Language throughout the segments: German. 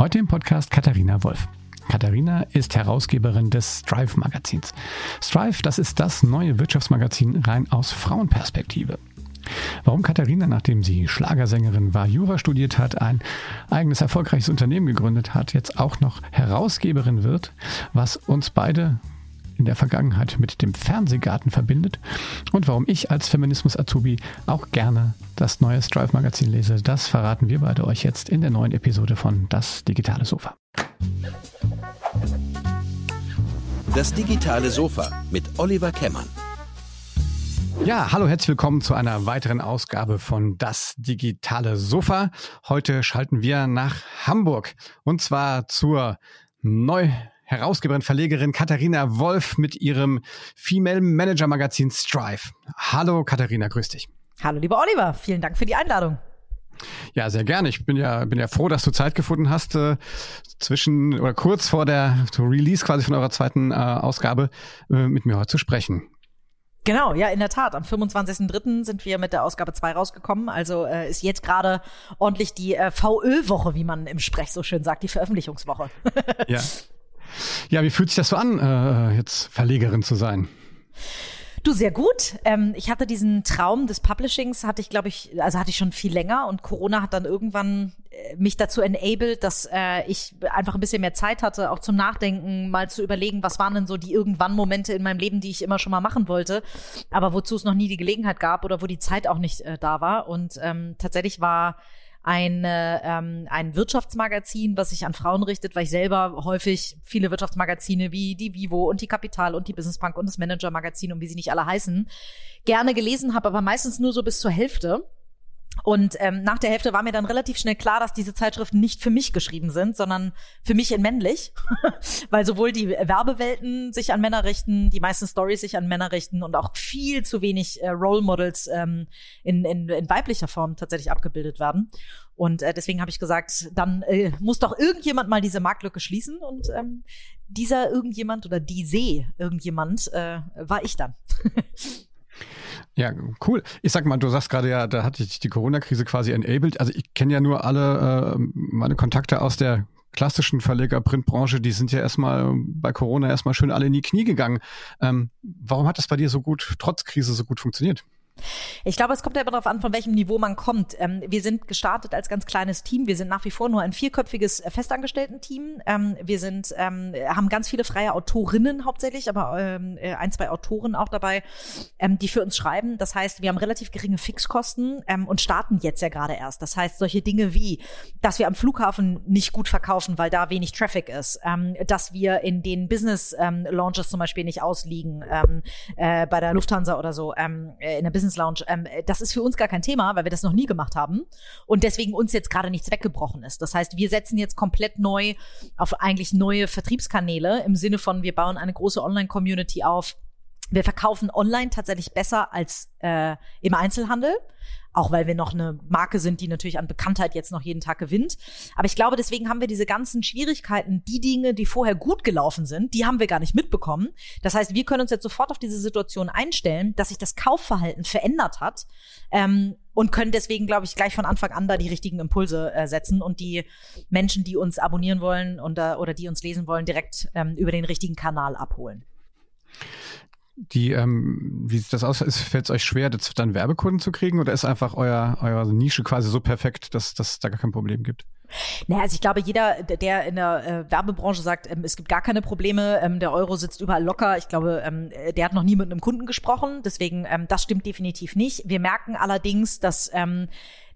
Heute im Podcast Katharina Wolf. Katharina ist Herausgeberin des Strive Magazins. Strive, das ist das neue Wirtschaftsmagazin rein aus Frauenperspektive. Warum Katharina, nachdem sie Schlagersängerin war, Jura studiert hat, ein eigenes erfolgreiches Unternehmen gegründet hat, jetzt auch noch Herausgeberin wird, was uns beide in der Vergangenheit mit dem Fernsehgarten verbindet und warum ich als Feminismus-Azubi auch gerne das neue Strive-Magazin lese, das verraten wir beide euch jetzt in der neuen Episode von Das digitale Sofa. Das digitale Sofa mit Oliver Kemmern. Ja, hallo, herzlich willkommen zu einer weiteren Ausgabe von Das digitale Sofa. Heute schalten wir nach Hamburg und zwar zur neu Herausgeberin, Verlegerin Katharina Wolf mit ihrem Female Manager Magazin Strive. Hallo Katharina, grüß dich. Hallo lieber Oliver, vielen Dank für die Einladung. Ja, sehr gerne. Ich bin ja, bin ja froh, dass du Zeit gefunden hast, äh, zwischen oder kurz vor der Release quasi von eurer zweiten äh, Ausgabe äh, mit mir heute zu sprechen. Genau, ja, in der Tat. Am 25.03. sind wir mit der Ausgabe 2 rausgekommen. Also äh, ist jetzt gerade ordentlich die äh, VÖ-Woche, wie man im Sprech so schön sagt, die Veröffentlichungswoche. ja. Ja, wie fühlt sich das so an, äh, jetzt Verlegerin zu sein? Du, sehr gut. Ähm, ich hatte diesen Traum des Publishings, hatte ich, glaube ich, also hatte ich schon viel länger und Corona hat dann irgendwann äh, mich dazu enabled, dass äh, ich einfach ein bisschen mehr Zeit hatte, auch zum Nachdenken, mal zu überlegen, was waren denn so die irgendwann Momente in meinem Leben, die ich immer schon mal machen wollte, aber wozu es noch nie die Gelegenheit gab oder wo die Zeit auch nicht äh, da war. Und ähm, tatsächlich war ein, ähm, ein Wirtschaftsmagazin, was sich an Frauen richtet, weil ich selber häufig viele Wirtschaftsmagazine wie die Vivo und die Kapital und die Business Bank und das Manager Magazin und wie sie nicht alle heißen, gerne gelesen habe, aber meistens nur so bis zur Hälfte. Und ähm, nach der Hälfte war mir dann relativ schnell klar, dass diese Zeitschriften nicht für mich geschrieben sind, sondern für mich in männlich, weil sowohl die Werbewelten sich an Männer richten, die meisten Stories sich an Männer richten und auch viel zu wenig äh, Role Models ähm, in, in, in weiblicher Form tatsächlich abgebildet werden. Und äh, deswegen habe ich gesagt, dann äh, muss doch irgendjemand mal diese Marktlücke schließen. Und ähm, dieser irgendjemand oder diese irgendjemand äh, war ich dann. Ja, cool. Ich sag mal, du sagst gerade ja, da hatte ich die Corona-Krise quasi enabled. Also ich kenne ja nur alle äh, meine Kontakte aus der klassischen Verleger-Printbranche, die sind ja erstmal bei Corona erstmal schön alle in die Knie gegangen. Ähm, warum hat das bei dir so gut, trotz Krise, so gut funktioniert? Ich glaube, es kommt ja immer darauf an, von welchem Niveau man kommt. Ähm, wir sind gestartet als ganz kleines Team. Wir sind nach wie vor nur ein vierköpfiges äh, Festangestellten-Team. Ähm, wir sind, ähm, haben ganz viele freie Autorinnen hauptsächlich, aber ähm, äh, ein, zwei Autoren auch dabei, ähm, die für uns schreiben. Das heißt, wir haben relativ geringe Fixkosten ähm, und starten jetzt ja gerade erst. Das heißt, solche Dinge wie, dass wir am Flughafen nicht gut verkaufen, weil da wenig Traffic ist, dass wir in den Business-Launches zum Beispiel nicht ausliegen, äh, bei der Lufthansa oder so, äh, in der Business Business Lounge, ähm, das ist für uns gar kein Thema, weil wir das noch nie gemacht haben und deswegen uns jetzt gerade nichts weggebrochen ist. Das heißt, wir setzen jetzt komplett neu auf eigentlich neue Vertriebskanäle im Sinne von, wir bauen eine große Online-Community auf. Wir verkaufen online tatsächlich besser als äh, im Einzelhandel auch weil wir noch eine Marke sind, die natürlich an Bekanntheit jetzt noch jeden Tag gewinnt. Aber ich glaube, deswegen haben wir diese ganzen Schwierigkeiten, die Dinge, die vorher gut gelaufen sind, die haben wir gar nicht mitbekommen. Das heißt, wir können uns jetzt sofort auf diese Situation einstellen, dass sich das Kaufverhalten verändert hat. Ähm, und können deswegen, glaube ich, gleich von Anfang an da die richtigen Impulse äh, setzen und die Menschen, die uns abonnieren wollen und, oder die uns lesen wollen, direkt ähm, über den richtigen Kanal abholen die, ähm, wie sieht das aus? Fällt es euch schwer, dann Werbekunden zu kriegen oder ist einfach euer, eure Nische quasi so perfekt, dass dass da gar kein Problem gibt? Naja, also ich glaube, jeder, der in der äh, Werbebranche sagt, ähm, es gibt gar keine Probleme, ähm, der Euro sitzt überall locker, ich glaube, ähm, der hat noch nie mit einem Kunden gesprochen. Deswegen, ähm, das stimmt definitiv nicht. Wir merken allerdings, dass ähm,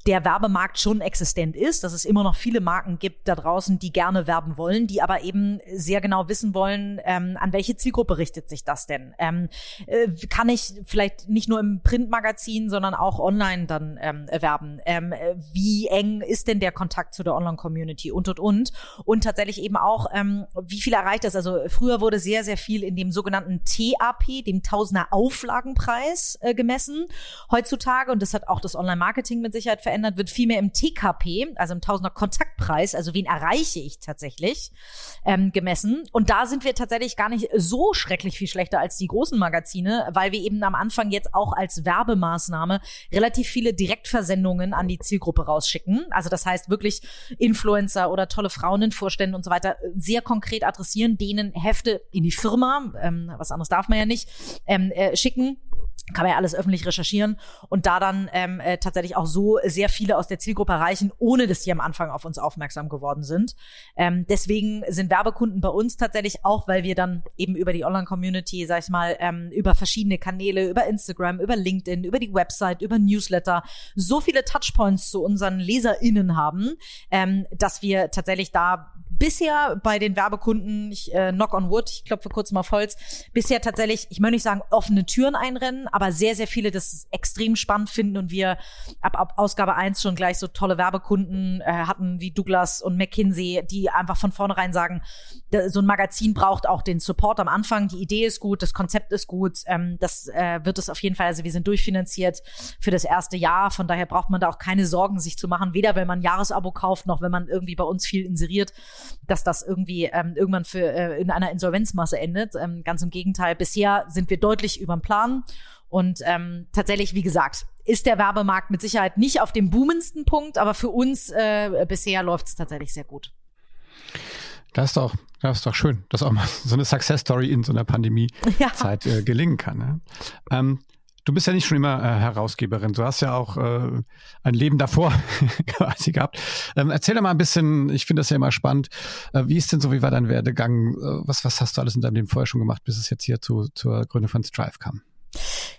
der Werbemarkt schon existent ist, dass es immer noch viele Marken gibt da draußen, die gerne werben wollen, die aber eben sehr genau wissen wollen, ähm, an welche Zielgruppe richtet sich das denn? Ähm, äh, kann ich vielleicht nicht nur im Printmagazin, sondern auch online dann ähm, werben? Ähm, äh, wie eng ist denn der Kontakt zu der Online-Community und und und? Und tatsächlich eben auch, ähm, wie viel erreicht das? Also früher wurde sehr, sehr viel in dem sogenannten TAP, dem Tausender Auflagenpreis, äh, gemessen. Heutzutage, und das hat auch das Online-Marketing mit Sicherheit verändert, verändert, wird viel mehr im TKP, also im Tausender Kontaktpreis, also wen erreiche ich tatsächlich, ähm, gemessen. Und da sind wir tatsächlich gar nicht so schrecklich viel schlechter als die großen Magazine, weil wir eben am Anfang jetzt auch als Werbemaßnahme relativ viele Direktversendungen an die Zielgruppe rausschicken. Also das heißt wirklich Influencer oder tolle Frauen in Vorständen und so weiter sehr konkret adressieren, denen Hefte in die Firma, ähm, was anderes darf man ja nicht, ähm, äh, schicken kann man ja alles öffentlich recherchieren und da dann ähm, äh, tatsächlich auch so sehr viele aus der Zielgruppe erreichen, ohne dass die am Anfang auf uns aufmerksam geworden sind. Ähm, deswegen sind Werbekunden bei uns tatsächlich auch, weil wir dann eben über die Online-Community, sag ich mal, ähm, über verschiedene Kanäle, über Instagram, über LinkedIn, über die Website, über Newsletter, so viele Touchpoints zu unseren LeserInnen haben, ähm, dass wir tatsächlich da bisher bei den Werbekunden, ich äh, knock on wood, ich klopfe kurz mal auf Holz, bisher tatsächlich, ich möchte nicht sagen offene Türen einrennen, aber sehr, sehr viele das extrem spannend finden und wir ab, ab Ausgabe eins schon gleich so tolle Werbekunden äh, hatten wie Douglas und McKinsey, die einfach von vornherein sagen, so ein Magazin braucht auch den Support am Anfang, die Idee ist gut, das Konzept ist gut, ähm, das äh, wird es auf jeden Fall, also wir sind durchfinanziert für das erste Jahr, von daher braucht man da auch keine Sorgen, sich zu machen, weder wenn man ein Jahresabo kauft, noch wenn man irgendwie bei uns viel inseriert dass das irgendwie ähm, irgendwann für äh, in einer Insolvenzmasse endet. Ähm, ganz im Gegenteil, bisher sind wir deutlich über dem Plan. Und ähm, tatsächlich, wie gesagt, ist der Werbemarkt mit Sicherheit nicht auf dem boomendsten Punkt, aber für uns äh, bisher läuft es tatsächlich sehr gut. Das ist doch, das ist doch schön, dass auch mal so eine Success Story in so einer Pandemie-Zeit ja. äh, gelingen kann. Ne? Ähm, Du bist ja nicht schon immer äh, Herausgeberin. Du hast ja auch äh, ein Leben davor quasi gehabt. Ähm, erzähl doch mal ein bisschen, ich finde das ja immer spannend. Äh, wie ist denn so, wie war dein Werdegang? Äh, was, was hast du alles in deinem Leben vorher schon gemacht, bis es jetzt hier zu, zur Gründung von Strive kam?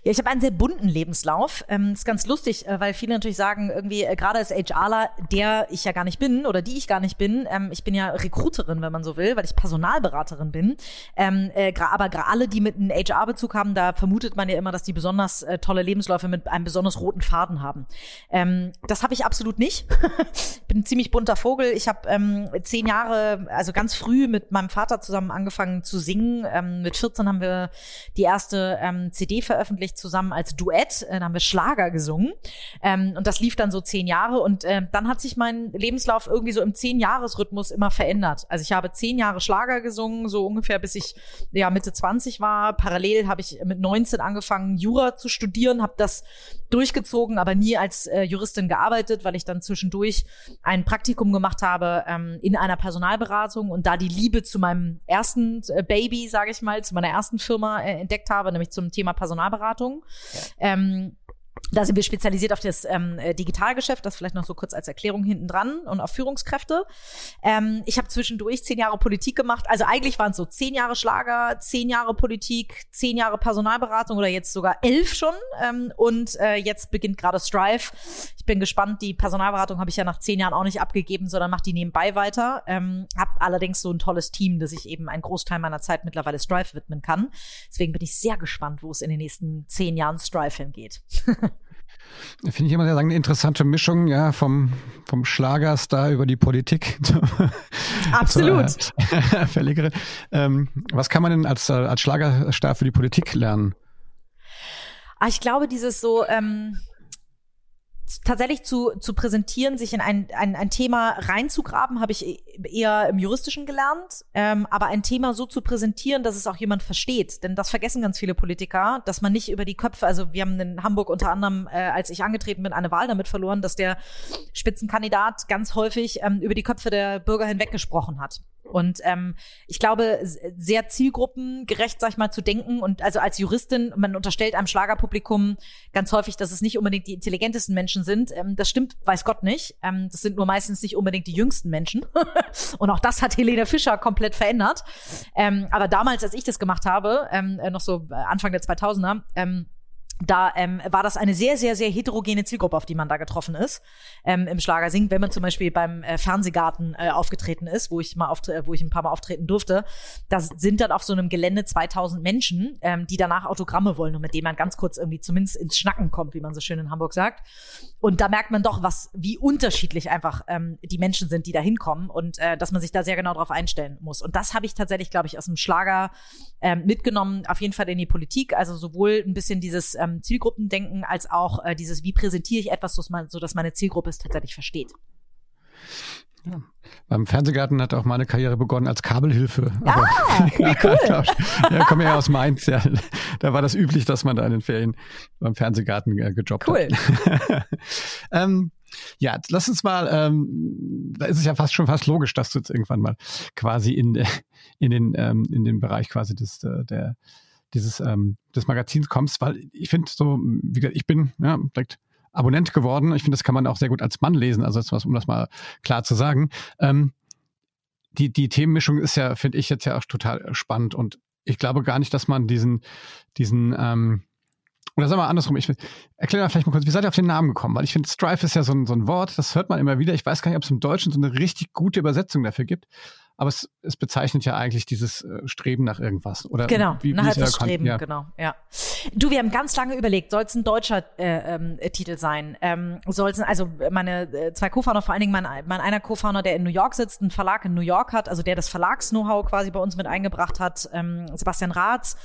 Ja, ich habe einen sehr bunten Lebenslauf. Ähm, ist ganz lustig, äh, weil viele natürlich sagen, irgendwie, äh, gerade als HRler, der ich ja gar nicht bin oder die ich gar nicht bin, ähm, ich bin ja Recruiterin, wenn man so will, weil ich Personalberaterin bin. Ähm, äh, aber gerade alle, die mit einem HR-Bezug haben, da vermutet man ja immer, dass die besonders äh, tolle Lebensläufe mit einem besonders roten Faden haben. Ähm, das habe ich absolut nicht. bin ein ziemlich bunter Vogel. Ich habe ähm, zehn Jahre, also ganz früh mit meinem Vater zusammen angefangen zu singen. Ähm, mit 14 haben wir die erste ähm, CD veröffentlicht zusammen als Duett. Äh, da haben wir Schlager gesungen. Ähm, und das lief dann so zehn Jahre. Und äh, dann hat sich mein Lebenslauf irgendwie so im Zehn-Jahres-Rhythmus immer verändert. Also ich habe zehn Jahre Schlager gesungen, so ungefähr bis ich ja Mitte 20 war. Parallel habe ich mit 19 angefangen, Jura zu studieren, habe das durchgezogen, aber nie als äh, Juristin gearbeitet, weil ich dann zwischendurch ein Praktikum gemacht habe ähm, in einer Personalberatung und da die Liebe zu meinem ersten äh, Baby, sage ich mal, zu meiner ersten Firma äh, entdeckt habe, nämlich zum Thema Personalberatung. Ja. Ähm, da sind wir spezialisiert auf das ähm, äh, Digitalgeschäft, das vielleicht noch so kurz als Erklärung hinten dran und auf Führungskräfte. Ähm, ich habe zwischendurch zehn Jahre Politik gemacht. Also eigentlich waren es so zehn Jahre Schlager, zehn Jahre Politik, zehn Jahre Personalberatung oder jetzt sogar elf schon. Ähm, und äh, jetzt beginnt gerade Strive. Ich bin gespannt. Die Personalberatung habe ich ja nach zehn Jahren auch nicht abgegeben, sondern mache die nebenbei weiter. Ähm, habe allerdings so ein tolles Team, dass ich eben einen Großteil meiner Zeit mittlerweile Strive widmen kann. Deswegen bin ich sehr gespannt, wo es in den nächsten zehn Jahren Strive hingeht. Finde ich immer sehr eine interessante Mischung, ja, vom, vom Schlagerstar über die Politik. Absolut. Zur, äh, Verlegerin. Ähm, was kann man denn als, als Schlagerstar für die Politik lernen? Ah, ich glaube, dieses so, ähm, tatsächlich zu, zu präsentieren, sich in ein, ein, ein Thema reinzugraben, habe ich e, eher im Juristischen gelernt. Ähm, aber ein Thema so zu präsentieren, dass es auch jemand versteht. Denn das vergessen ganz viele Politiker, dass man nicht über die Köpfe, also wir haben in Hamburg unter anderem, äh, als ich angetreten bin, eine Wahl damit verloren, dass der Spitzenkandidat ganz häufig ähm, über die Köpfe der Bürger hinweggesprochen hat. Und ähm, ich glaube, sehr zielgruppengerecht, sag ich mal, zu denken. Und also als Juristin, man unterstellt einem Schlagerpublikum ganz häufig, dass es nicht unbedingt die intelligentesten Menschen sind. Ähm, das stimmt, weiß Gott nicht. Ähm, das sind nur meistens nicht unbedingt die jüngsten Menschen. und auch das hat Helene Fischer komplett verändert. Ähm, aber damals, als ich das gemacht habe, ähm, noch so Anfang der 2000er, ähm, da ähm, war das eine sehr, sehr, sehr heterogene Zielgruppe, auf die man da getroffen ist ähm, im Schlagersingen. Wenn man zum Beispiel beim äh, Fernsehgarten äh, aufgetreten ist, wo ich mal wo ich ein paar Mal auftreten durfte, da sind dann auf so einem Gelände 2000 Menschen, ähm, die danach Autogramme wollen und mit denen man ganz kurz irgendwie zumindest ins Schnacken kommt, wie man so schön in Hamburg sagt. Und da merkt man doch, was wie unterschiedlich einfach ähm, die Menschen sind, die da hinkommen und äh, dass man sich da sehr genau darauf einstellen muss. Und das habe ich tatsächlich, glaube ich, aus dem Schlager ähm, mitgenommen, auf jeden Fall in die Politik. Also sowohl ein bisschen dieses ähm, Zielgruppendenken als auch äh, dieses, wie präsentiere ich etwas, so dass meine Zielgruppe es tatsächlich versteht. Ja. Beim Fernsehgarten hat auch meine Karriere begonnen als Kabelhilfe. Ah, wie cool. ja, komme ja aus Mainz. Ja. Da war das üblich, dass man da in den Ferien beim Fernsehgarten äh, gejobbt cool. hat. ähm, ja, lass uns mal, ähm, da ist es ja fast schon fast logisch, dass du jetzt irgendwann mal quasi in, in, den, ähm, in den Bereich quasi des, äh, der, dieses, ähm, des Magazins kommst, weil ich finde so, wie gesagt, ich bin ja, direkt Abonnent geworden. Ich finde, das kann man auch sehr gut als Mann lesen, also um das mal klar zu sagen. Ähm, die, die Themenmischung ist ja, finde ich jetzt ja auch total spannend und ich glaube gar nicht, dass man diesen, diesen, ähm, oder sagen wir andersrum, ich erkläre vielleicht mal kurz, wie seid ihr auf den Namen gekommen? Weil ich finde, Strife ist ja so ein, so ein Wort, das hört man immer wieder. Ich weiß gar nicht, ob es im Deutschen so eine richtig gute Übersetzung dafür gibt aber es, es bezeichnet ja eigentlich dieses äh, Streben nach irgendwas. Oder genau, wie, nach etwas Streben, ja. genau, ja. Du, wir haben ganz lange überlegt, soll es ein deutscher äh, ähm, Titel sein? Ähm, soll es, also meine äh, zwei Co-Founder, vor allen Dingen mein, mein einer Co-Founder, der in New York sitzt, einen Verlag in New York hat, also der das Verlags-Know-how quasi bei uns mit eingebracht hat, ähm, Sebastian Ratz,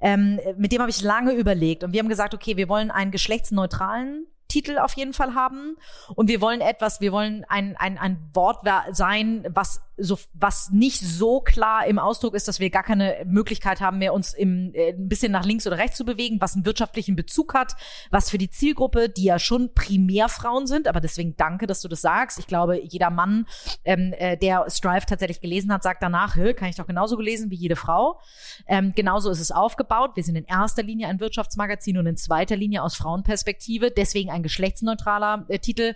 ähm, mit dem habe ich lange überlegt und wir haben gesagt, okay, wir wollen einen geschlechtsneutralen Titel auf jeden Fall haben. Und wir wollen etwas, wir wollen ein, ein, ein Wort sein, was so, was nicht so klar im Ausdruck ist, dass wir gar keine Möglichkeit haben mehr, uns im, äh, ein bisschen nach links oder rechts zu bewegen, was einen wirtschaftlichen Bezug hat, was für die Zielgruppe, die ja schon primär Frauen sind, aber deswegen danke, dass du das sagst. Ich glaube, jeder Mann, ähm, äh, der Strive tatsächlich gelesen hat, sagt danach, kann ich doch genauso gelesen wie jede Frau. Ähm, genauso ist es aufgebaut. Wir sind in erster Linie ein Wirtschaftsmagazin und in zweiter Linie aus Frauenperspektive. Deswegen ein geschlechtsneutraler äh, Titel.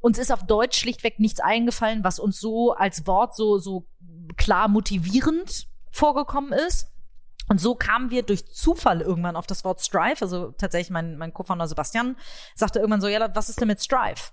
Uns ist auf Deutsch schlichtweg nichts eingefallen, was uns so als Wort so, so klar motivierend vorgekommen ist. Und so kamen wir durch Zufall irgendwann auf das Wort Strive. Also tatsächlich mein, mein Co-Founder Sebastian sagte irgendwann so, ja, was ist denn mit Strive?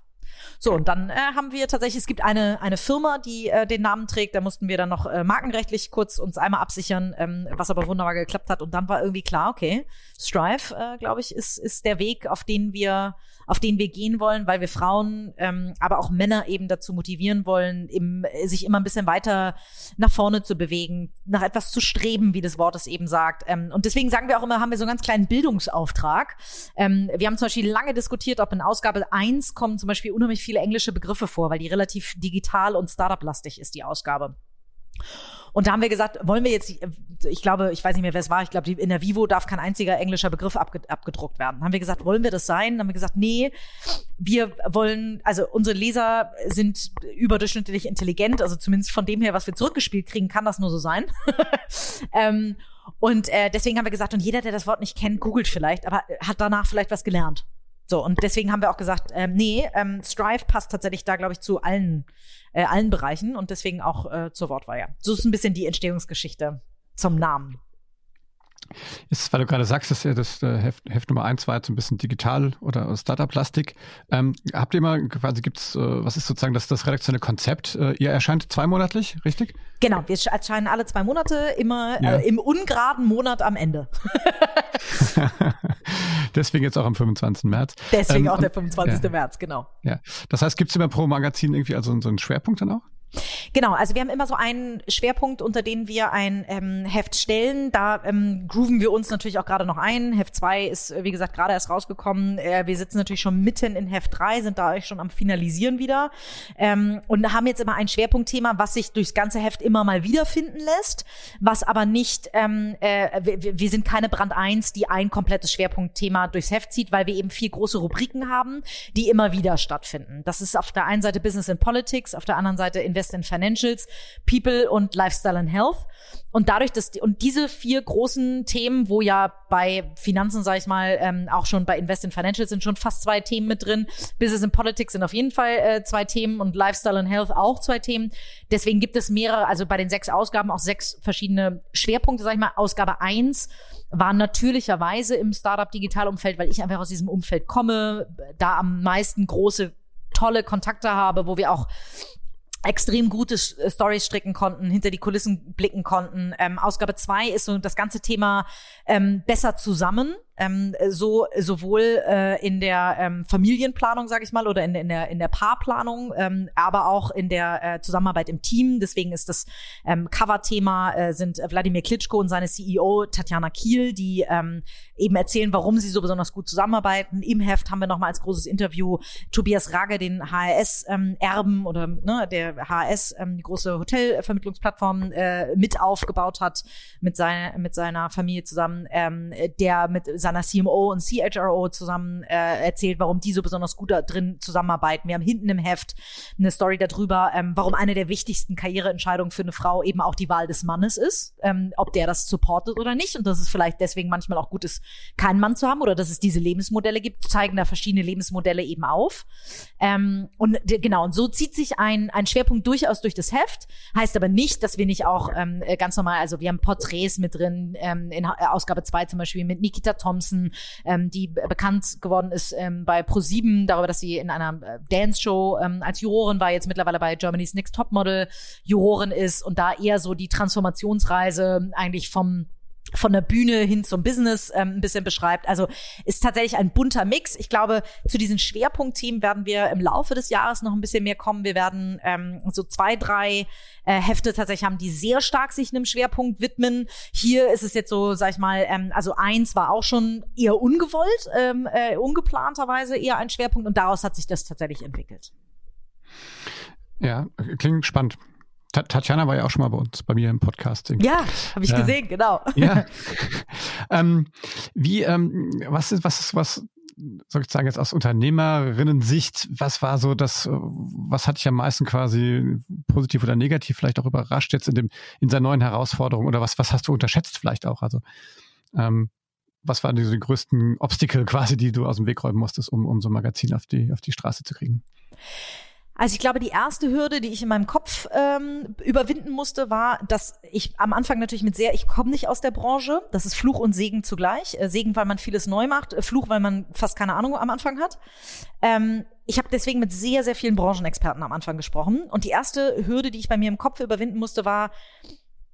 So, und dann äh, haben wir tatsächlich, es gibt eine, eine Firma, die äh, den Namen trägt, da mussten wir dann noch äh, markenrechtlich kurz uns einmal absichern, ähm, was aber wunderbar geklappt hat. Und dann war irgendwie klar, okay, Strive, äh, glaube ich, ist, ist der Weg, auf den wir, auf den wir gehen wollen, weil wir Frauen, ähm, aber auch Männer eben dazu motivieren wollen, im, sich immer ein bisschen weiter nach vorne zu bewegen, nach etwas zu streben, wie das Wort es eben sagt. Ähm, und deswegen sagen wir auch immer, haben wir so einen ganz kleinen Bildungsauftrag. Ähm, wir haben zum Beispiel lange diskutiert, ob in Ausgabe eins kommen zum Beispiel unheimlich viele englische Begriffe vor, weil die relativ digital und Startup-lastig ist, die Ausgabe. Und da haben wir gesagt, wollen wir jetzt, ich glaube, ich weiß nicht mehr, wer es war, ich glaube, in der Vivo darf kein einziger englischer Begriff abgedruckt werden. Dann haben wir gesagt, wollen wir das sein? Dann haben wir gesagt, nee, wir wollen, also unsere Leser sind überdurchschnittlich intelligent, also zumindest von dem her, was wir zurückgespielt kriegen, kann das nur so sein. ähm, und äh, deswegen haben wir gesagt, und jeder, der das Wort nicht kennt, googelt vielleicht, aber hat danach vielleicht was gelernt. So, und deswegen haben wir auch gesagt, ähm, nee, ähm, Strive passt tatsächlich da, glaube ich, zu allen, äh, allen Bereichen und deswegen auch äh, zur Wortwahl. Ja. So ist ein bisschen die Entstehungsgeschichte zum Namen. Ist, weil du gerade sagst, dass ja das äh, Heft, Heft Nummer eins war jetzt ein bisschen digital oder Startup-Plastik. Ähm, habt ihr mal quasi gibt's, äh, was ist sozusagen das, das redaktionelle Konzept? Äh, ihr erscheint zweimonatlich, richtig? Genau, wir erscheinen alle zwei Monate, immer ja. äh, im ungeraden Monat am Ende. Deswegen jetzt auch am 25. März. Deswegen ähm, auch der 25. Ja. März, genau. Ja. Das heißt, gibt es immer pro Magazin irgendwie also so einen Schwerpunkt dann auch? Genau, also wir haben immer so einen Schwerpunkt, unter den wir ein ähm, Heft stellen. Da ähm, grooven wir uns natürlich auch gerade noch ein. Heft 2 ist, äh, wie gesagt, gerade erst rausgekommen. Äh, wir sitzen natürlich schon mitten in Heft 3, sind da schon am Finalisieren wieder. Ähm, und haben jetzt immer ein Schwerpunktthema, was sich durchs ganze Heft immer mal wiederfinden lässt, was aber nicht, ähm, äh, wir, wir sind keine Brand 1, die ein komplettes Schwerpunktthema durchs Heft zieht, weil wir eben vier große Rubriken haben, die immer wieder stattfinden. Das ist auf der einen Seite Business and Politics, auf der anderen Seite Investment Invest in Financials, People und Lifestyle and Health. Und dadurch, dass und diese vier großen Themen, wo ja bei Finanzen, sage ich mal, ähm, auch schon bei Invest in Financials sind schon fast zwei Themen mit drin. Business and Politics sind auf jeden Fall äh, zwei Themen und Lifestyle and Health auch zwei Themen. Deswegen gibt es mehrere, also bei den sechs Ausgaben auch sechs verschiedene Schwerpunkte, sag ich mal. Ausgabe eins war natürlicherweise im Startup-Digital-Umfeld, weil ich einfach aus diesem Umfeld komme, da am meisten große tolle Kontakte habe, wo wir auch extrem gute äh, Stories stricken konnten, hinter die Kulissen blicken konnten. Ähm, Ausgabe zwei ist so das ganze Thema ähm, besser zusammen ähm, so sowohl äh, in der ähm, Familienplanung, sage ich mal, oder in, in der in der Paarplanung, ähm, aber auch in der äh, Zusammenarbeit im Team. Deswegen ist das ähm, Cover-Thema äh, sind Wladimir Klitschko und seine CEO Tatjana Kiel, die ähm, eben erzählen, warum sie so besonders gut zusammenarbeiten. Im Heft haben wir nochmal als großes Interview Tobias Ragge, den HRS-Erben ähm, oder ne, der HRS, ähm, die große Hotelvermittlungsplattform, äh, mit aufgebaut hat mit, seiner mit seiner Familie zusammen, ähm, der mit seiner CMO und CHRO zusammen äh, erzählt, warum die so besonders gut da drin zusammenarbeiten. Wir haben hinten im Heft eine Story darüber, ähm, warum eine der wichtigsten Karriereentscheidungen für eine Frau eben auch die Wahl des Mannes ist, ähm, ob der das supportet oder nicht und dass es vielleicht deswegen manchmal auch gut ist, keinen Mann zu haben oder dass es diese Lebensmodelle gibt, zeigen da verschiedene Lebensmodelle eben auf. Ähm, und genau, und so zieht sich ein, ein Schwerpunkt durchaus durch das Heft, heißt aber nicht, dass wir nicht auch ähm, ganz normal, also wir haben Porträts mit drin, ähm, in Ausgabe 2 zum Beispiel mit Nikita Thompson, ähm, die bekannt geworden ist ähm, bei Pro7 darüber, dass sie in einer äh, Dance-Show ähm, als Jurorin war, jetzt mittlerweile bei Germany's Next Topmodel Jurorin ist und da eher so die Transformationsreise eigentlich vom von der Bühne hin zum Business ähm, ein bisschen beschreibt. Also ist tatsächlich ein bunter Mix. Ich glaube, zu diesen Schwerpunktthemen werden wir im Laufe des Jahres noch ein bisschen mehr kommen. Wir werden ähm, so zwei, drei äh, Hefte tatsächlich haben, die sehr stark sich einem Schwerpunkt widmen. Hier ist es jetzt so, sag ich mal, ähm, also eins war auch schon eher ungewollt, ähm, äh, ungeplanterweise eher ein Schwerpunkt und daraus hat sich das tatsächlich entwickelt. Ja, klingt spannend. Tatjana war ja auch schon mal bei uns, bei mir im Podcast. Ja, habe ich äh, gesehen, genau. Ja. ähm, wie, ähm, was ist, was ist, was soll ich sagen, jetzt aus Unternehmerinnen-Sicht, was war so das, was hat dich am meisten quasi positiv oder negativ vielleicht auch überrascht jetzt in dem, in seiner neuen Herausforderung oder was, was hast du unterschätzt vielleicht auch? Also, ähm, was waren die, die größten Obstacle quasi, die du aus dem Weg räumen musstest, um, um so ein Magazin auf die, auf die Straße zu kriegen? Also ich glaube, die erste Hürde, die ich in meinem Kopf ähm, überwinden musste, war, dass ich am Anfang natürlich mit sehr, ich komme nicht aus der Branche. Das ist Fluch und Segen zugleich. Äh, Segen, weil man vieles neu macht, äh, Fluch, weil man fast keine Ahnung am Anfang hat. Ähm, ich habe deswegen mit sehr, sehr vielen Branchenexperten am Anfang gesprochen. Und die erste Hürde, die ich bei mir im Kopf überwinden musste, war,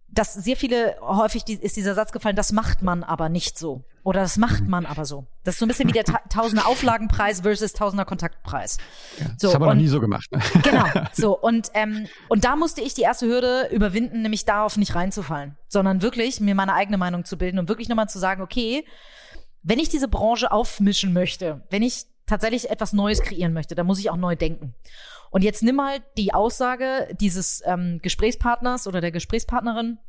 dass sehr viele, häufig die, ist dieser Satz gefallen, das macht man aber nicht so. Oder das macht man aber so. Das ist so ein bisschen wie der Ta Tausender Auflagenpreis versus Tausender Kontaktpreis. Ja, so, das haben wir noch nie so gemacht. Ne? Genau. So, und, ähm, und da musste ich die erste Hürde überwinden, nämlich darauf nicht reinzufallen, sondern wirklich mir meine eigene Meinung zu bilden und wirklich nochmal zu sagen, okay, wenn ich diese Branche aufmischen möchte, wenn ich tatsächlich etwas Neues kreieren möchte, dann muss ich auch neu denken. Und jetzt nimm mal die Aussage dieses ähm, Gesprächspartners oder der Gesprächspartnerin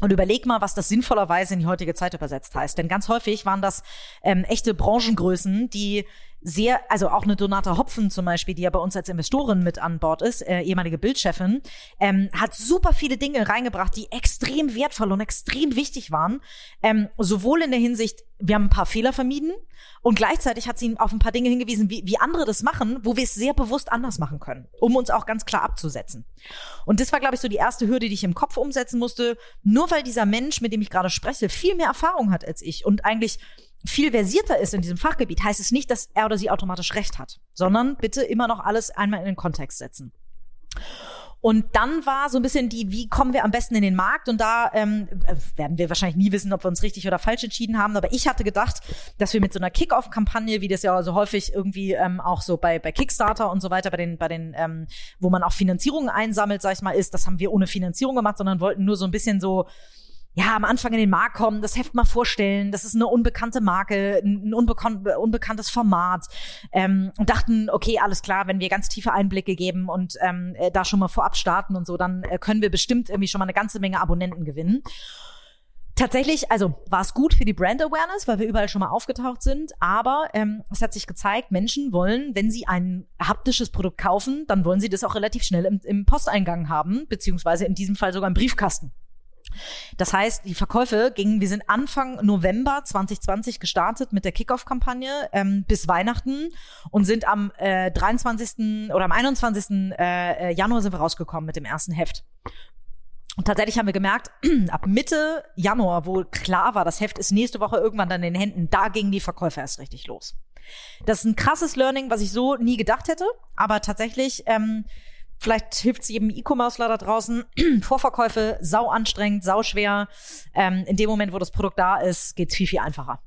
und überleg mal, was das sinnvollerweise in die heutige Zeit übersetzt heißt. Denn ganz häufig waren das ähm, echte Branchengrößen, die sehr, also auch eine Donata Hopfen zum Beispiel, die ja bei uns als Investorin mit an Bord ist, äh, ehemalige Bildchefin, ähm, hat super viele Dinge reingebracht, die extrem wertvoll und extrem wichtig waren. Ähm, sowohl in der Hinsicht, wir haben ein paar Fehler vermieden und gleichzeitig hat sie auf ein paar Dinge hingewiesen, wie, wie andere das machen, wo wir es sehr bewusst anders machen können, um uns auch ganz klar abzusetzen. Und das war, glaube ich, so die erste Hürde, die ich im Kopf umsetzen musste. Nur weil dieser Mensch, mit dem ich gerade spreche, viel mehr Erfahrung hat als ich und eigentlich viel versierter ist in diesem Fachgebiet, heißt es nicht, dass er oder sie automatisch recht hat, sondern bitte immer noch alles einmal in den Kontext setzen. Und dann war so ein bisschen die, wie kommen wir am besten in den Markt? Und da ähm, werden wir wahrscheinlich nie wissen, ob wir uns richtig oder falsch entschieden haben. Aber ich hatte gedacht, dass wir mit so einer Kick-Off-Kampagne, wie das ja so häufig irgendwie ähm, auch so bei, bei Kickstarter und so weiter, bei den, bei den, ähm, wo man auch Finanzierungen einsammelt, sag ich mal, ist, das haben wir ohne Finanzierung gemacht, sondern wollten nur so ein bisschen so ja, am Anfang in den Markt kommen, das Heft mal vorstellen, das ist eine unbekannte Marke, ein unbekan unbekanntes Format ähm, und dachten, okay, alles klar, wenn wir ganz tiefe Einblicke geben und ähm, äh, da schon mal vorab starten und so, dann äh, können wir bestimmt irgendwie schon mal eine ganze Menge Abonnenten gewinnen. Tatsächlich, also war es gut für die Brand Awareness, weil wir überall schon mal aufgetaucht sind, aber ähm, es hat sich gezeigt, Menschen wollen, wenn sie ein haptisches Produkt kaufen, dann wollen sie das auch relativ schnell im, im Posteingang haben, beziehungsweise in diesem Fall sogar im Briefkasten. Das heißt, die Verkäufe gingen, wir sind Anfang November 2020 gestartet mit der Kickoff-Kampagne ähm, bis Weihnachten und sind am äh, 23. oder am 21. Äh, Januar sind wir rausgekommen mit dem ersten Heft. Und tatsächlich haben wir gemerkt, ab Mitte Januar, wo klar war, das Heft ist nächste Woche irgendwann dann in den Händen, da gingen die Verkäufe erst richtig los. Das ist ein krasses Learning, was ich so nie gedacht hätte, aber tatsächlich ähm, Vielleicht hilft es jedem E-Commercer da draußen. Vorverkäufe, sau anstrengend, sau schwer. Ähm, in dem Moment, wo das Produkt da ist, geht's viel, viel einfacher.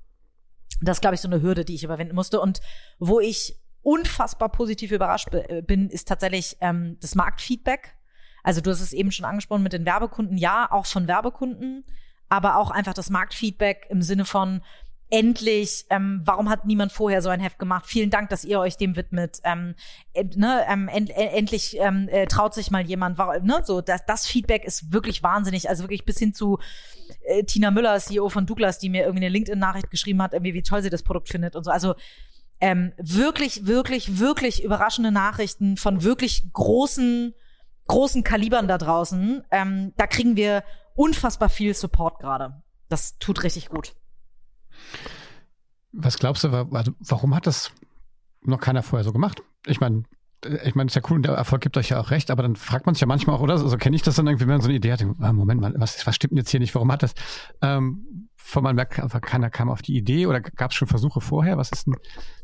Das ist, glaube ich, so eine Hürde, die ich überwinden musste. Und wo ich unfassbar positiv überrascht bin, ist tatsächlich ähm, das Marktfeedback. Also du hast es eben schon angesprochen mit den Werbekunden, ja, auch von Werbekunden, aber auch einfach das Marktfeedback im Sinne von, endlich, ähm, warum hat niemand vorher so ein Heft gemacht? Vielen Dank, dass ihr euch dem widmet. Ähm, äh, ne, ähm, end, äh, endlich ähm, äh, traut sich mal jemand. Warum, ne, so das, das Feedback ist wirklich wahnsinnig. Also wirklich bis hin zu äh, Tina Müller, CEO von Douglas, die mir irgendwie eine LinkedIn-Nachricht geschrieben hat, irgendwie wie toll sie das Produkt findet und so. Also ähm, wirklich, wirklich, wirklich überraschende Nachrichten von wirklich großen, großen Kalibern da draußen. Ähm, da kriegen wir unfassbar viel Support gerade. Das tut richtig gut. Was glaubst du, warum hat das noch keiner vorher so gemacht? Ich meine, ich meine, ist ja cool und der Erfolg gibt euch ja auch recht, aber dann fragt man sich ja manchmal auch, oder? So also kenne ich das dann irgendwie, wenn man so eine Idee hat, ah, Moment mal, was, was stimmt denn jetzt hier nicht? Warum hat das? Ähm, von man merkt einfach, keiner kam auf die Idee oder gab es schon Versuche vorher? Was ist denn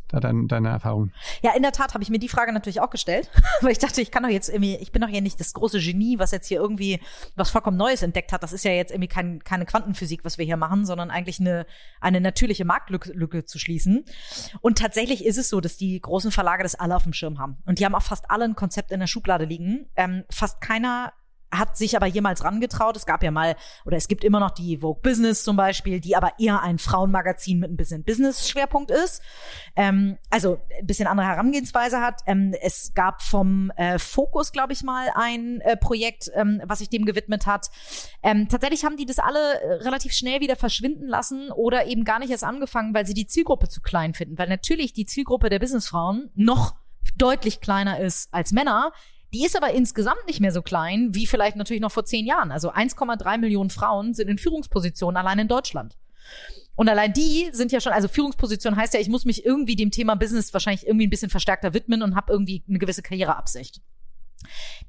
da dein, deine Erfahrung? Ja, in der Tat habe ich mir die Frage natürlich auch gestellt, weil ich dachte, ich kann doch jetzt irgendwie, ich bin doch hier nicht das große Genie, was jetzt hier irgendwie was vollkommen Neues entdeckt hat. Das ist ja jetzt irgendwie kein, keine Quantenphysik, was wir hier machen, sondern eigentlich eine, eine natürliche Marktlücke zu schließen. Und tatsächlich ist es so, dass die großen Verlage das alle auf dem Schirm haben. Und die haben auch fast alle ein Konzept in der Schublade liegen. Ähm, fast keiner hat sich aber jemals rangetraut. Es gab ja mal, oder es gibt immer noch die Vogue Business zum Beispiel, die aber eher ein Frauenmagazin mit ein bisschen Business-Schwerpunkt ist. Ähm, also ein bisschen andere Herangehensweise hat. Ähm, es gab vom äh, Focus, glaube ich mal, ein äh, Projekt, ähm, was sich dem gewidmet hat. Ähm, tatsächlich haben die das alle äh, relativ schnell wieder verschwinden lassen oder eben gar nicht erst angefangen, weil sie die Zielgruppe zu klein finden. Weil natürlich die Zielgruppe der Businessfrauen noch deutlich kleiner ist als Männer. Die ist aber insgesamt nicht mehr so klein wie vielleicht natürlich noch vor zehn Jahren. Also 1,3 Millionen Frauen sind in Führungspositionen allein in Deutschland. Und allein die sind ja schon, also Führungsposition heißt ja, ich muss mich irgendwie dem Thema Business wahrscheinlich irgendwie ein bisschen verstärkter widmen und habe irgendwie eine gewisse Karriereabsicht.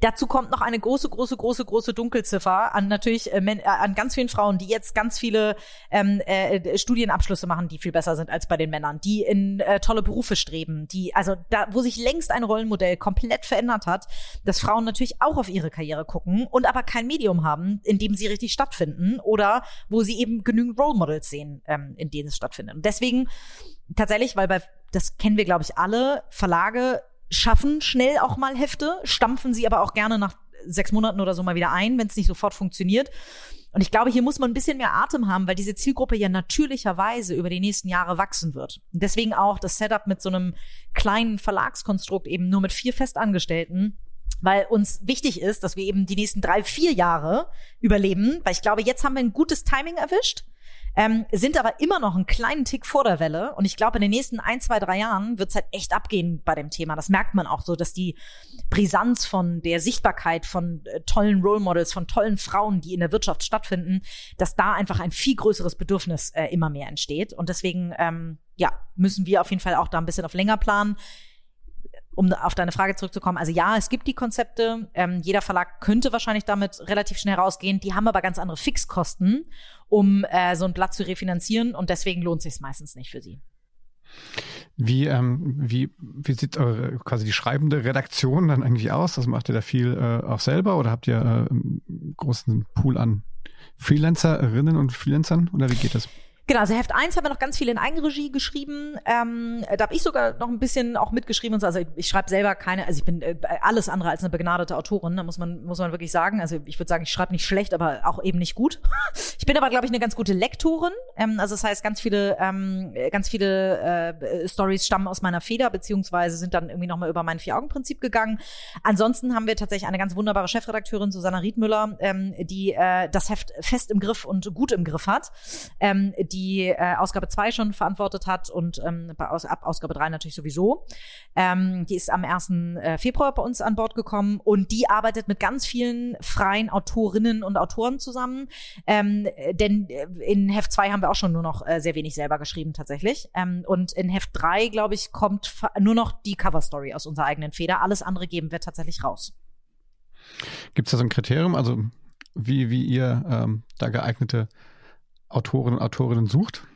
Dazu kommt noch eine große, große, große, große Dunkelziffer an natürlich äh, äh, an ganz vielen Frauen, die jetzt ganz viele ähm, äh, Studienabschlüsse machen, die viel besser sind als bei den Männern, die in äh, tolle Berufe streben, die also da, wo sich längst ein Rollenmodell komplett verändert hat, dass Frauen natürlich auch auf ihre Karriere gucken und aber kein Medium haben, in dem sie richtig stattfinden oder wo sie eben genügend Role Models sehen, ähm, in denen es stattfindet. Und deswegen tatsächlich, weil bei das kennen wir glaube ich alle Verlage schaffen schnell auch mal Hefte, stampfen sie aber auch gerne nach sechs Monaten oder so mal wieder ein, wenn es nicht sofort funktioniert. Und ich glaube, hier muss man ein bisschen mehr Atem haben, weil diese Zielgruppe ja natürlicherweise über die nächsten Jahre wachsen wird. Deswegen auch das Setup mit so einem kleinen Verlagskonstrukt eben nur mit vier Festangestellten, weil uns wichtig ist, dass wir eben die nächsten drei, vier Jahre überleben, weil ich glaube, jetzt haben wir ein gutes Timing erwischt ähm, sind aber immer noch einen kleinen Tick vor der Welle. Und ich glaube, in den nächsten ein, zwei, drei Jahren wird es halt echt abgehen bei dem Thema. Das merkt man auch so, dass die Brisanz von der Sichtbarkeit von äh, tollen Role Models, von tollen Frauen, die in der Wirtschaft stattfinden, dass da einfach ein viel größeres Bedürfnis äh, immer mehr entsteht. Und deswegen, ähm, ja, müssen wir auf jeden Fall auch da ein bisschen auf länger planen um auf deine Frage zurückzukommen, also ja, es gibt die Konzepte. Ähm, jeder Verlag könnte wahrscheinlich damit relativ schnell rausgehen. Die haben aber ganz andere Fixkosten, um äh, so ein Blatt zu refinanzieren und deswegen lohnt sich meistens nicht für sie. Wie, ähm, wie, wie sieht eure quasi die schreibende Redaktion dann eigentlich aus? Also macht ihr da viel äh, auch selber oder habt ihr äh, einen großen Pool an Freelancerinnen und Freelancern oder wie geht das? Genau, also Heft 1 haben wir noch ganz viel in Eigenregie geschrieben. Ähm, da habe ich sogar noch ein bisschen auch mitgeschrieben und so. Also ich, ich schreibe selber keine, also ich bin äh, alles andere als eine begnadete Autorin, da muss man, muss man wirklich sagen. Also ich würde sagen, ich schreibe nicht schlecht, aber auch eben nicht gut. ich bin aber, glaube ich, eine ganz gute Lektorin. Ähm, also das heißt, ganz viele, ähm, ganz viele äh, Stories stammen aus meiner Feder, beziehungsweise sind dann irgendwie nochmal über mein Vier-Augen-Prinzip gegangen. Ansonsten haben wir tatsächlich eine ganz wunderbare Chefredakteurin, Susanna Riedmüller, ähm, die äh, das Heft fest im Griff und gut im Griff hat. Ähm, die die äh, Ausgabe 2 schon verantwortet hat und ähm, Aus ab Ausgabe 3 natürlich sowieso. Ähm, die ist am 1. Äh, Februar bei uns an Bord gekommen und die arbeitet mit ganz vielen freien Autorinnen und Autoren zusammen. Ähm, denn äh, in Heft 2 haben wir auch schon nur noch äh, sehr wenig selber geschrieben tatsächlich. Ähm, und in Heft 3, glaube ich, kommt nur noch die Cover-Story aus unserer eigenen Feder. Alles andere geben wir tatsächlich raus. Gibt es da so ein Kriterium, also wie, wie ihr ähm, da geeignete Autoren und Autorinnen sucht?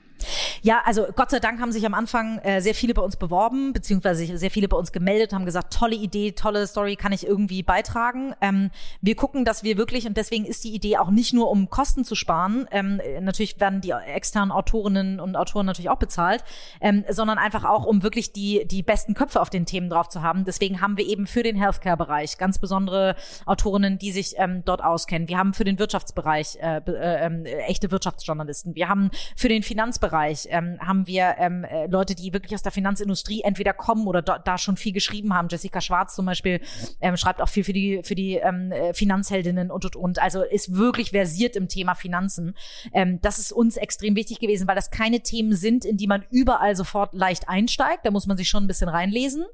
Ja, also Gott sei Dank haben sich am Anfang äh, sehr viele bei uns beworben, beziehungsweise sehr viele bei uns gemeldet, haben gesagt, tolle Idee, tolle Story, kann ich irgendwie beitragen. Ähm, wir gucken, dass wir wirklich, und deswegen ist die Idee auch nicht nur, um Kosten zu sparen, ähm, natürlich werden die externen Autorinnen und Autoren natürlich auch bezahlt, ähm, sondern einfach auch, um wirklich die, die besten Köpfe auf den Themen drauf zu haben. Deswegen haben wir eben für den Healthcare-Bereich ganz besondere Autorinnen, die sich ähm, dort auskennen. Wir haben für den Wirtschaftsbereich äh, äh, äh, echte Wirtschaftsjournalisten. Wir haben für den Finanzbereich ähm, haben wir ähm, äh, Leute, die wirklich aus der Finanzindustrie entweder kommen oder da schon viel geschrieben haben. Jessica Schwarz zum Beispiel ähm, schreibt auch viel für die für die ähm, äh, Finanzheldinnen und und und. Also ist wirklich versiert im Thema Finanzen. Ähm, das ist uns extrem wichtig gewesen, weil das keine Themen sind, in die man überall sofort leicht einsteigt. Da muss man sich schon ein bisschen reinlesen.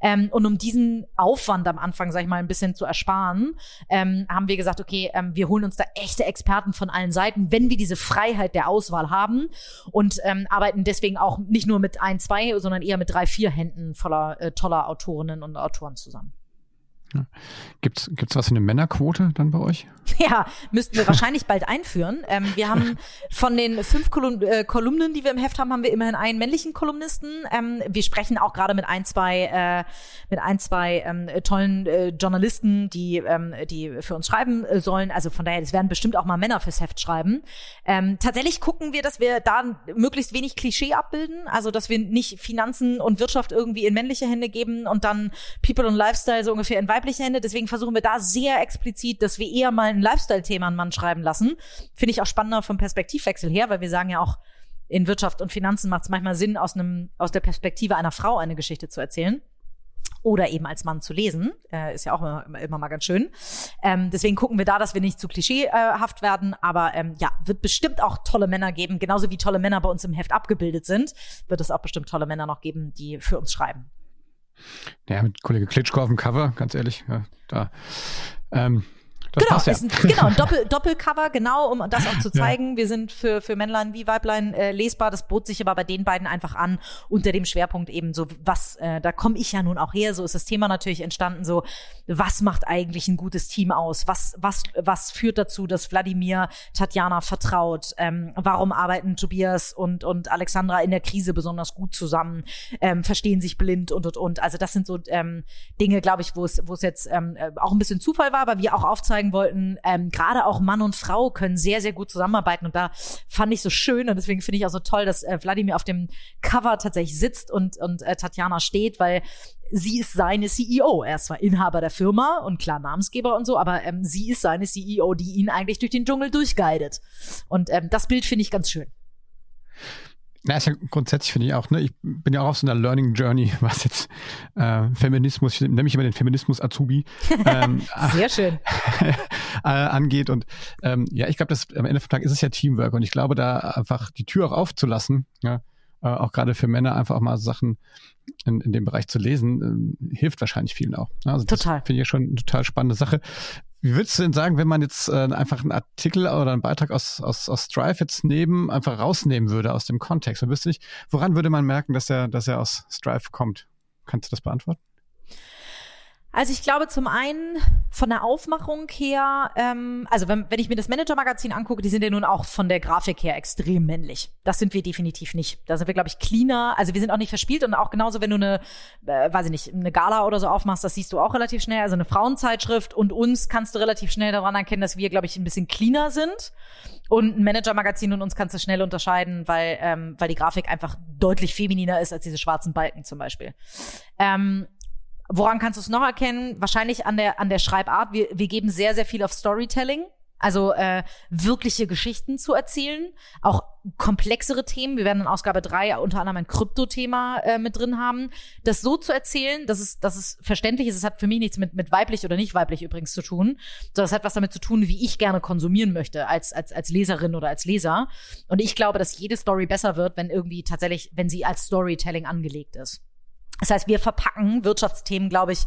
Ähm, und um diesen Aufwand am Anfang, sag ich mal, ein bisschen zu ersparen, ähm, haben wir gesagt, okay, ähm, wir holen uns da echte Experten von allen Seiten, wenn wir diese Freiheit der Auswahl haben und ähm, arbeiten deswegen auch nicht nur mit ein, zwei, sondern eher mit drei, vier Händen voller äh, toller Autorinnen und Autoren zusammen. Ja. Gibt's was in der Männerquote dann bei euch? Ja, müssten wir wahrscheinlich bald einführen. Ähm, wir haben von den fünf Kolum äh, Kolumnen, die wir im Heft haben, haben wir immerhin einen männlichen Kolumnisten. Ähm, wir sprechen auch gerade mit ein, zwei, äh, mit ein, zwei ähm, tollen äh, Journalisten, die, ähm, die für uns schreiben äh, sollen. Also von daher, es werden bestimmt auch mal Männer fürs Heft schreiben. Ähm, tatsächlich gucken wir, dass wir da möglichst wenig Klischee abbilden. Also, dass wir nicht Finanzen und Wirtschaft irgendwie in männliche Hände geben und dann People und Lifestyle so ungefähr in weibliche Hände. Deswegen versuchen wir da sehr explizit, dass wir eher mal ein Lifestyle-Thema einen Mann schreiben lassen. Finde ich auch spannender vom Perspektivwechsel her, weil wir sagen ja auch, in Wirtschaft und Finanzen macht es manchmal Sinn, aus, einem, aus der Perspektive einer Frau eine Geschichte zu erzählen. Oder eben als Mann zu lesen. Äh, ist ja auch immer, immer mal ganz schön. Ähm, deswegen gucken wir da, dass wir nicht zu klischeehaft werden. Aber ähm, ja, wird bestimmt auch tolle Männer geben. Genauso wie tolle Männer bei uns im Heft abgebildet sind, wird es auch bestimmt tolle Männer noch geben, die für uns schreiben. Ja, mit Kollege Klitschko auf dem Cover, ganz ehrlich, ja, da. Ähm, das genau, ja. ist ein, genau, ein Doppel, Doppelcover, genau, um das auch zu zeigen. Ja. Wir sind für, für Männlein wie Weiblein äh, lesbar. Das bot sich aber bei den beiden einfach an, unter dem Schwerpunkt eben so, was, äh, da komme ich ja nun auch her, so ist das Thema natürlich entstanden, so, was macht eigentlich ein gutes Team aus? Was, was, was führt dazu, dass Wladimir Tatjana vertraut? Ähm, warum arbeiten Tobias und, und Alexandra in der Krise besonders gut zusammen? Ähm, verstehen sich blind und, und, und. Also das sind so ähm, Dinge, glaube ich, wo es, wo es jetzt ähm, äh, auch ein bisschen Zufall war, aber wir auch aufzeigen, zeigen wollten, ähm, gerade auch Mann und Frau können sehr, sehr gut zusammenarbeiten. Und da fand ich so schön und deswegen finde ich auch so toll, dass äh, Wladimir auf dem Cover tatsächlich sitzt und, und äh, Tatjana steht, weil sie ist seine CEO. Er ist zwar Inhaber der Firma und klar Namensgeber und so, aber ähm, sie ist seine CEO, die ihn eigentlich durch den Dschungel durchguidet. Und ähm, das Bild finde ich ganz schön. Na, ist ja grundsätzlich finde ich auch, ne? Ich bin ja auch auf so einer Learning Journey, was jetzt äh, Feminismus, ich nenne mich immer den Feminismus-Azubi. ähm, Sehr schön. äh, angeht. Und ähm, ja, ich glaube, dass am Ende vom Tag ist es ja Teamwork und ich glaube, da einfach die Tür auch aufzulassen, ja, äh, auch gerade für Männer einfach auch mal Sachen in, in dem Bereich zu lesen, äh, hilft wahrscheinlich vielen auch. Also total. Finde ich schon eine total spannende Sache. Wie würdest du denn sagen, wenn man jetzt äh, einfach einen Artikel oder einen Beitrag aus, aus, aus Strive jetzt neben, einfach rausnehmen würde aus dem Kontext? Dann wüsste nicht, woran würde man merken, dass er, dass er aus Strive kommt? Kannst du das beantworten? Also ich glaube zum einen von der Aufmachung her, ähm, also wenn, wenn ich mir das Manager-Magazin angucke, die sind ja nun auch von der Grafik her extrem männlich. Das sind wir definitiv nicht. Da sind wir, glaube ich, cleaner. Also wir sind auch nicht verspielt und auch genauso, wenn du eine, äh, weiß ich nicht, eine Gala oder so aufmachst, das siehst du auch relativ schnell. Also eine Frauenzeitschrift und uns kannst du relativ schnell daran erkennen, dass wir, glaube ich, ein bisschen cleaner sind. Und ein Manager-Magazin und uns kannst du schnell unterscheiden, weil, ähm, weil die Grafik einfach deutlich femininer ist als diese schwarzen Balken zum Beispiel. Ähm, Woran kannst du es noch erkennen? Wahrscheinlich an der, an der Schreibart. Wir, wir geben sehr, sehr viel auf Storytelling. Also äh, wirkliche Geschichten zu erzählen, auch komplexere Themen. Wir werden in Ausgabe drei unter anderem ein Krypto-Thema äh, mit drin haben. Das so zu erzählen, dass es, dass es verständlich ist, es hat für mich nichts mit, mit weiblich oder nicht weiblich übrigens zu tun, sondern es hat was damit zu tun, wie ich gerne konsumieren möchte als, als, als Leserin oder als Leser. Und ich glaube, dass jede Story besser wird, wenn irgendwie tatsächlich, wenn sie als Storytelling angelegt ist. Das heißt, wir verpacken Wirtschaftsthemen, glaube ich,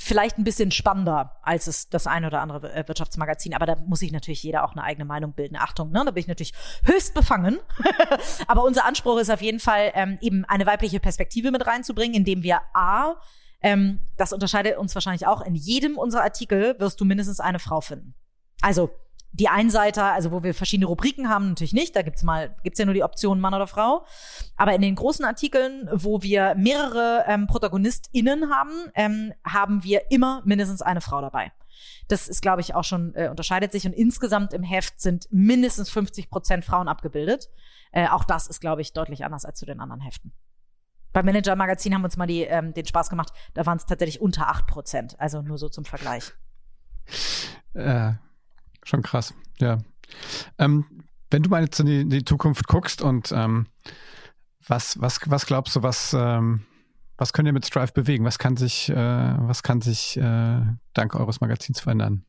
vielleicht ein bisschen spannender als es das ein oder andere äh, Wirtschaftsmagazin. Aber da muss sich natürlich jeder auch eine eigene Meinung bilden. Achtung, ne? da bin ich natürlich höchst befangen. Aber unser Anspruch ist auf jeden Fall, ähm, eben eine weibliche Perspektive mit reinzubringen, indem wir A, ähm, das unterscheidet uns wahrscheinlich auch, in jedem unserer Artikel wirst du mindestens eine Frau finden. Also die Einseiter, also wo wir verschiedene Rubriken haben, natürlich nicht. Da gibt's mal, gibt's ja nur die Option Mann oder Frau. Aber in den großen Artikeln, wo wir mehrere ähm, ProtagonistInnen haben, ähm, haben wir immer mindestens eine Frau dabei. Das ist, glaube ich, auch schon äh, unterscheidet sich. Und insgesamt im Heft sind mindestens 50 Prozent Frauen abgebildet. Äh, auch das ist, glaube ich, deutlich anders als zu den anderen Heften. Beim Manager Magazin haben wir uns mal die, ähm, den Spaß gemacht. Da waren es tatsächlich unter 8 Prozent. Also nur so zum Vergleich. Äh, schon krass, ja. Ähm, wenn du mal jetzt in die, in die Zukunft guckst und ähm, was, was, was glaubst du, was, ähm, was könnt ihr mit Strive bewegen? Was kann sich, äh, was kann sich äh, dank eures Magazins verändern?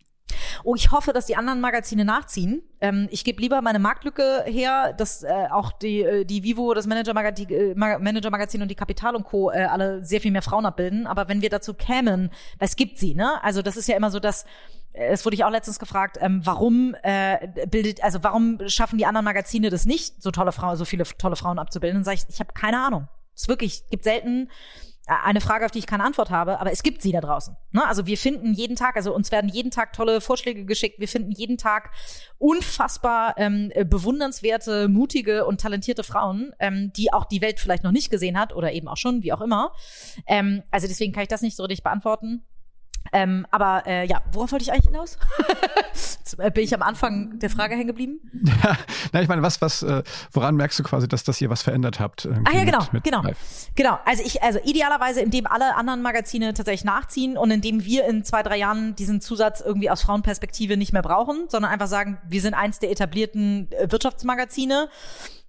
Oh, ich hoffe, dass die anderen Magazine nachziehen. Ähm, ich gebe lieber meine Marktlücke her, dass äh, auch die, äh, die Vivo, das Manager-Magazin äh, Manager -Magazin und die Kapital und Co. Äh, alle sehr viel mehr Frauen abbilden. Aber wenn wir dazu kämen, es gibt sie, ne? Also das ist ja immer so, dass äh, es wurde ich auch letztens gefragt, ähm, warum äh, bildet, also warum schaffen die anderen Magazine das nicht, so tolle Frauen, so viele tolle Frauen abzubilden? Und sage ich, ich habe keine Ahnung. Es wirklich gibt selten eine Frage, auf die ich keine Antwort habe, aber es gibt sie da draußen. Ne? Also wir finden jeden Tag, also uns werden jeden Tag tolle Vorschläge geschickt. Wir finden jeden Tag unfassbar ähm, bewundernswerte, mutige und talentierte Frauen, ähm, die auch die Welt vielleicht noch nicht gesehen hat oder eben auch schon, wie auch immer. Ähm, also deswegen kann ich das nicht so richtig beantworten. Ähm, aber äh, ja, worauf wollte ich eigentlich hinaus? Äh, bin ich am Anfang der Frage hängen geblieben? Ja, na, ich meine, was, was, äh, woran merkst du quasi, dass das ihr was verändert habt? Ah ja, genau, mit, mit genau, Live? genau. Also ich, also idealerweise, indem alle anderen Magazine tatsächlich nachziehen und indem wir in zwei, drei Jahren diesen Zusatz irgendwie aus Frauenperspektive nicht mehr brauchen, sondern einfach sagen, wir sind eins der etablierten äh, Wirtschaftsmagazine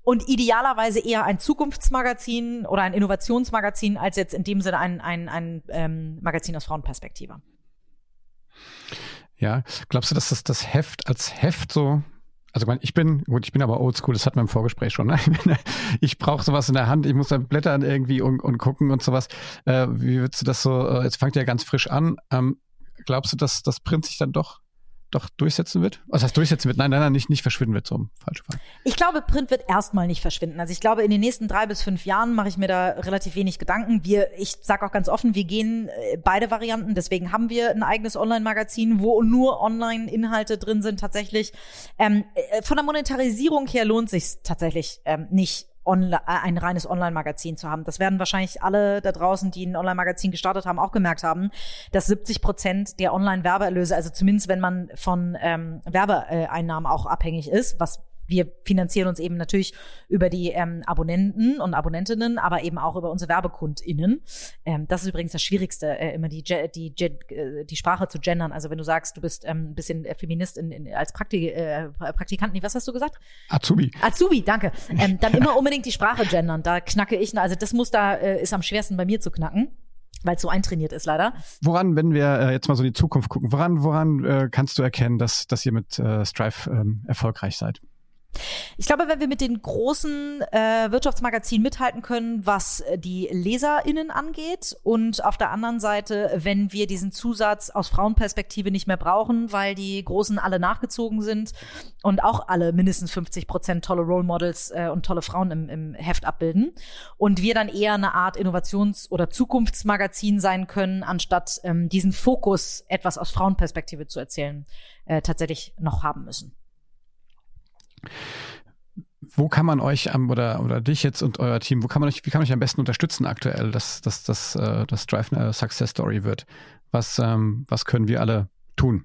und idealerweise eher ein Zukunftsmagazin oder ein Innovationsmagazin als jetzt in dem Sinne ein, ein, ein ähm, Magazin aus Frauenperspektive. Ja, glaubst du, dass das, das Heft als Heft so also ich bin, gut, ich bin aber oldschool, das hatten wir im Vorgespräch schon. Ne? Ich brauche sowas in der Hand, ich muss dann blättern irgendwie und, und gucken und sowas. Äh, wie würdest du das so, äh, jetzt fangt ja ganz frisch an. Ähm, glaubst du, dass das Print sich dann doch doch durchsetzen wird? Was heißt durchsetzen wird? Nein, nein, nein, nicht, nicht verschwinden wird, so im falschen Fall. Ich glaube, Print wird erstmal nicht verschwinden. Also ich glaube, in den nächsten drei bis fünf Jahren mache ich mir da relativ wenig Gedanken. Wir, ich sage auch ganz offen, wir gehen äh, beide Varianten. Deswegen haben wir ein eigenes Online-Magazin, wo nur Online-Inhalte drin sind tatsächlich. Ähm, äh, von der Monetarisierung her lohnt sich tatsächlich ähm, nicht Online, äh, ein reines Online-Magazin zu haben. Das werden wahrscheinlich alle da draußen, die ein Online-Magazin gestartet haben, auch gemerkt haben, dass 70 Prozent der Online-Werbeerlöse, also zumindest wenn man von ähm, Werbeeinnahmen auch abhängig ist, was wir finanzieren uns eben natürlich über die ähm, Abonnenten und Abonnentinnen, aber eben auch über unsere WerbekundInnen. Ähm, das ist übrigens das Schwierigste, äh, immer die, die, die, äh, die Sprache zu gendern. Also wenn du sagst, du bist ähm, ein bisschen Feminist in, in, als Praktik, äh, Praktikant, was hast du gesagt? Azubi. Azubi, danke. Ähm, dann immer unbedingt die Sprache gendern. Da knacke ich, also das muss da, äh, ist am schwersten bei mir zu knacken weil es so eintrainiert ist leider. Woran, wenn wir äh, jetzt mal so in die Zukunft gucken, woran, woran äh, kannst du erkennen, dass, dass ihr mit äh, Strive ähm, erfolgreich seid? Ich glaube, wenn wir mit den großen äh, Wirtschaftsmagazinen mithalten können, was äh, die LeserInnen angeht und auf der anderen Seite, wenn wir diesen Zusatz aus Frauenperspektive nicht mehr brauchen, weil die Großen alle nachgezogen sind und auch alle mindestens 50 Prozent tolle Role Models äh, und tolle Frauen im, im Heft abbilden und wir dann eher eine Art Innovations- oder Zukunftsmagazin sein können, anstatt ähm, diesen Fokus etwas aus Frauenperspektive zu erzählen, äh, tatsächlich noch haben müssen. Wo kann man euch am oder oder dich jetzt und euer Team, wo kann man euch, wie kann man euch am besten unterstützen aktuell, dass, dass, dass, äh, das Drive eine Success Story wird? Was, ähm, was können wir alle tun?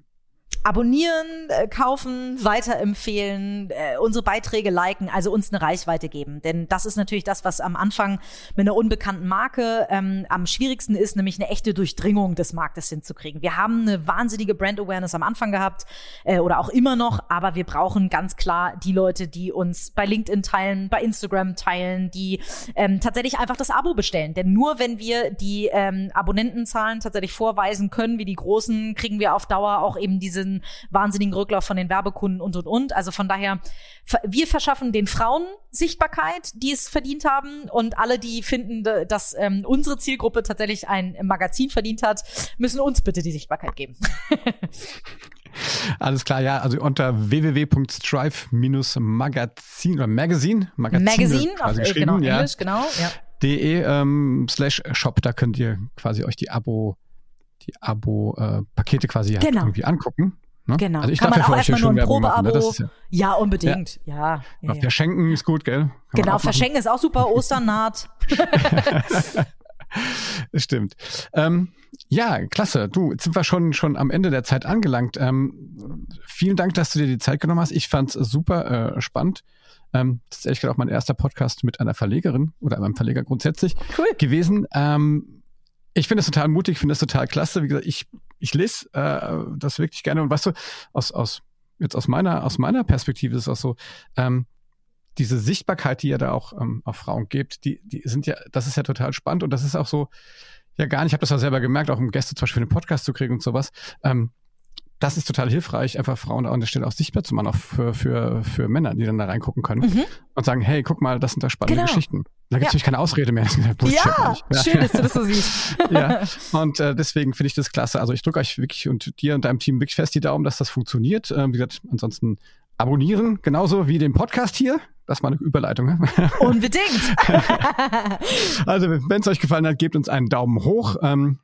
Abonnieren, äh, kaufen, weiterempfehlen, äh, unsere Beiträge liken, also uns eine Reichweite geben. Denn das ist natürlich das, was am Anfang mit einer unbekannten Marke ähm, am schwierigsten ist, nämlich eine echte Durchdringung des Marktes hinzukriegen. Wir haben eine wahnsinnige Brand Awareness am Anfang gehabt äh, oder auch immer noch, aber wir brauchen ganz klar die Leute, die uns bei LinkedIn teilen, bei Instagram teilen, die ähm, tatsächlich einfach das Abo bestellen. Denn nur wenn wir die ähm, Abonnentenzahlen tatsächlich vorweisen können, wie die großen, kriegen wir auf Dauer auch eben diesen wahnsinnigen Rücklauf von den Werbekunden und und und. Also von daher, wir verschaffen den Frauen Sichtbarkeit, die es verdient haben und alle, die finden, dass ähm, unsere Zielgruppe tatsächlich ein Magazin verdient hat, müssen uns bitte die Sichtbarkeit geben. Alles klar, ja, also unter www.strive-magazin oder Magazine, Magazin, Magazine auf, äh, genau, ja, Englisch, genau, ja. de ähm, slash shop, da könnt ihr quasi euch die Abo die Abo-Pakete äh, quasi genau. irgendwie angucken. Ne? Genau. Also ich Kann darf man ja auch erstmal nur ein ne? Probeabo. Ist ja, ja, unbedingt. Ja. ja, ja. Verschenken ist gut, gell? Kann Genau, verschenken ist auch super. Ostern naht. Stimmt. Ähm, ja, klasse. Du, jetzt sind wir schon, schon am Ende der Zeit angelangt. Ähm, vielen Dank, dass du dir die Zeit genommen hast. Ich fand's super äh, spannend. Ähm, das ist ehrlich gesagt auch mein erster Podcast mit einer Verlegerin oder einem Verleger grundsätzlich Cool. gewesen. Ähm, ich finde es total mutig, finde es total klasse. Wie gesagt, ich, ich lese äh, das wirklich gerne. Und weißt du, aus, aus, jetzt aus meiner, aus meiner Perspektive ist es auch so, ähm, diese Sichtbarkeit, die ihr da auch ähm, auf Frauen gebt, die, die sind ja, das ist ja total spannend und das ist auch so, ja gar nicht, ich habe das ja selber gemerkt, auch um Gäste zum Beispiel für einen Podcast zu kriegen und sowas. Ähm, das ist total hilfreich, einfach Frauen an der Stelle auch sichtbar zu machen, auch für, für, für Männer, die dann da reingucken können Mhm. und sagen, hey, guck mal, das sind da spannende Genau. Geschichten. Da gibt es Ja. natürlich keine Ausrede mehr. Ja Ja, schön, dass du das so siehst. ja, und äh, deswegen finde ich das klasse. Also ich drücke euch wirklich und dir und deinem Team wirklich fest die Daumen, dass das funktioniert. Ähm, wie gesagt, ansonsten abonnieren, genauso wie den Podcast hier. Das war eine Überleitung. ne? Unbedingt. Also, wenn es euch gefallen hat, gebt uns einen Daumen hoch ähm,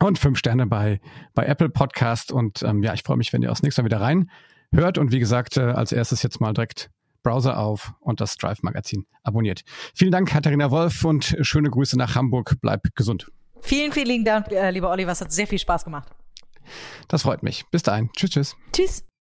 und fünf Sterne bei, bei Apple Podcast. Und ähm, ja, ich freue mich, wenn ihr auch das nächste Mal wieder rein hört. Und wie gesagt, äh, als erstes jetzt mal direkt Browser auf und das Drive Magazin abonniert. Vielen Dank, Katharina Wolf, und schöne Grüße nach Hamburg. Bleib gesund. vielen, vielen Dank, äh, lieber Oliver. Es hat sehr viel Spaß gemacht. Das freut mich. Bis dahin. Tschüss, tschüss. Tschüss.